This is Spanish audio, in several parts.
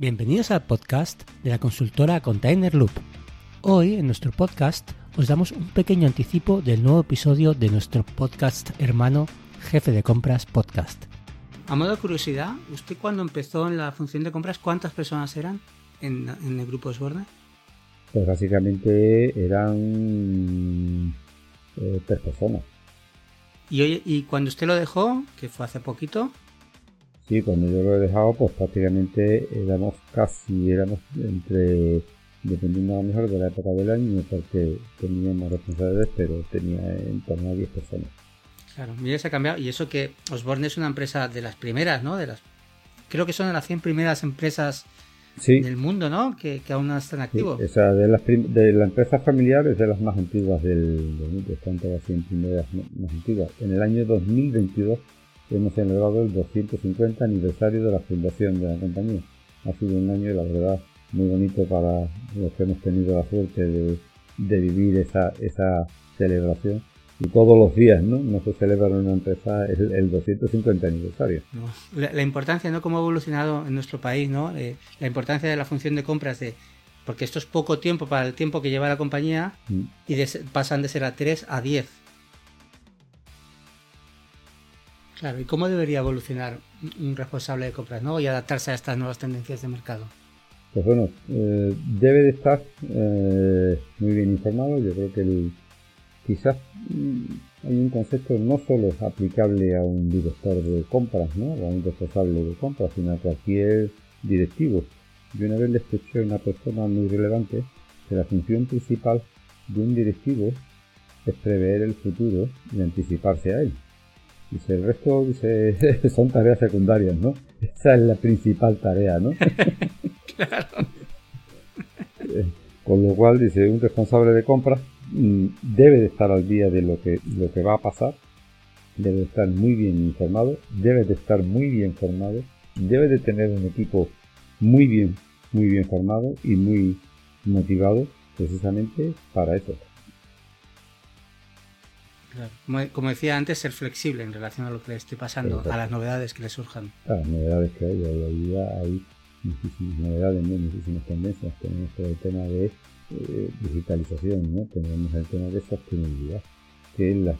Bienvenidos al podcast de la consultora Container Loop. Hoy en nuestro podcast os damos un pequeño anticipo del nuevo episodio de nuestro podcast hermano Jefe de Compras Podcast. A modo de curiosidad, ¿usted cuando empezó en la función de compras, cuántas personas eran en, el grupo Osborne? Pues básicamente eran eh, tres personas. ¿Y, ¿Y cuando usted lo dejó, que fue hace poquito, Sí, cuando yo lo he dejado, pues prácticamente éramos casi, éramos entre, dependiendo a lo mejor de la época del año, porque teníamos responsabilidades, pero tenía en torno a 10 personas. Claro, mira, se ha cambiado. Y eso que Osborne es una empresa de las primeras, ¿no? De las, creo que son de las 100 primeras empresas del mundo, ¿no? Que, aún no están activos. o sea, de las, de las empresas familiares, de las más antiguas del, mundo, están todas las 100 primeras más antiguas. En el año 2022 hemos celebrado el 250 aniversario de la fundación de la compañía. Ha sido un año, la verdad, muy bonito para los que hemos tenido la suerte de, vivir esa, esa celebración. Y todos los días, ¿no? No se celebra en una empresa el, el 250 aniversario. La, importancia, ¿no? Cómo ha evolucionado en nuestro país, ¿no? Eh, la importancia de la función de compras de porque esto es poco tiempo para el tiempo que lleva la compañía mm. y pasan de ser a 3 a 10 Claro, ¿y cómo debería evolucionar un responsable de compras ¿no? y adaptarse a estas nuevas tendencias de mercado? Pues bueno, eh, debe de estar eh, muy bien informado. Yo creo que quizás mm, hay un concepto no solo aplicable a un director de compras ¿no? o a un responsable de compras, sino a cualquier directivo. Yo una vez le escuché a una persona muy relevante que la función principal de un directivo es prever el futuro y anticiparse a él. Dice, el resto dice, son tareas secundarias, ¿no? Esa es la principal tarea, ¿no? claro. Eh, con lo cual, dice, un responsable de compras mm, debe de estar al día de lo que, lo que va a pasar, debe de estar muy bien informado, debe de estar muy bien formado, debe de tener un equipo muy bien, muy bien formado y muy motivado precisamente para eso. Como, decía antes, ser flexible en relación a lo que le esté pasando, a las novedades que le surjan. A las novedades que hay, hay, hay muchísimas novedades, muchísimas tendencias. Tenemos todo el tema de eh, digitalización, ¿no? tenemos el tema de sostenibilidad, que los,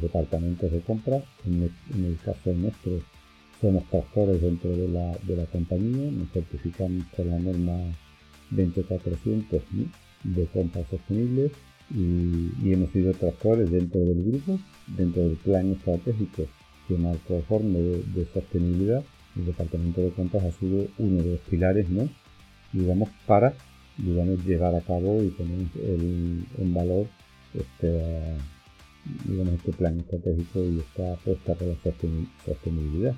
departamentos de compra, en el, caso nuestro, somos tractores dentro de la, de la compañía, nos certificamos con la norma 20400 de compras sostenibles y, hemos sido tractores dentro del grupo, dentro del plan estratégico que marca el informe de, sostenibilidad. El departamento de compras ha sido uno de los pilares, ¿no? digamos, para digamos, llevar a cabo y poner en valor este, digamos, este plan estratégico y esta apuesta por la sostenibilidad.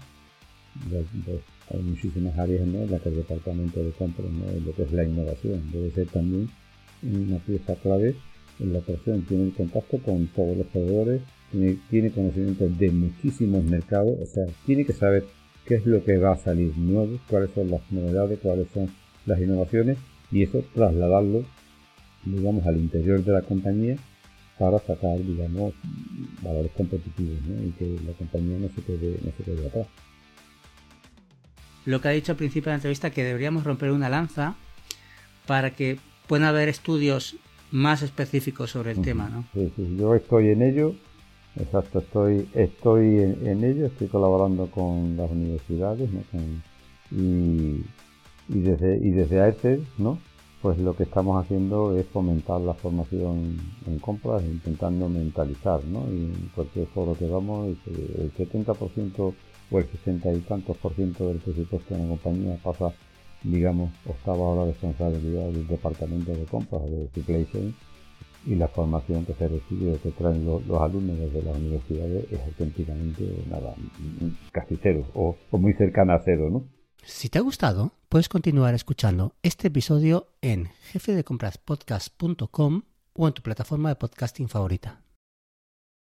hay muchísimas áreas en las que el departamento de compras, ¿no? lo que es la innovación, debe ser también una pieza clave la operación tiene contacto con todos los proveedores, tiene, conocimiento de muchísimos mercados, o sea, tiene que saber qué es lo que va a salir nuevo, cuáles son las novedades, cuáles son las innovaciones y eso trasladarlo, digamos, al interior de la compañía para sacar, digamos, valores competitivos y que la compañía no se quede, no se quede atrás. Lo que ha dicho al principio de la entrevista que deberíamos romper una lanza para que puedan haber estudios más específico sobre el tema, ¿no? Sí, sí, yo estoy en ello, exacto, estoy, estoy en, ello, estoy colaborando con las universidades, ¿no? y, y, desde, y desde AERTE, ¿no? Pues lo que estamos haciendo es fomentar la formación en compras, intentando mentalizar, ¿no? Y en cualquier foro que vamos, el 70% o el 60 y tantos por ciento del presupuesto de la compañía pasa digamos, octava la responsabilidad del departamento de compras de supply chain y la formación que se recibe que traen los, alumnos desde las universidades es auténticamente nada, casi cero o, muy cercana a cero, ¿no? Si te ha gustado, puedes continuar escuchando este episodio en jefedecompraspodcast.com o en tu plataforma de podcasting favorita.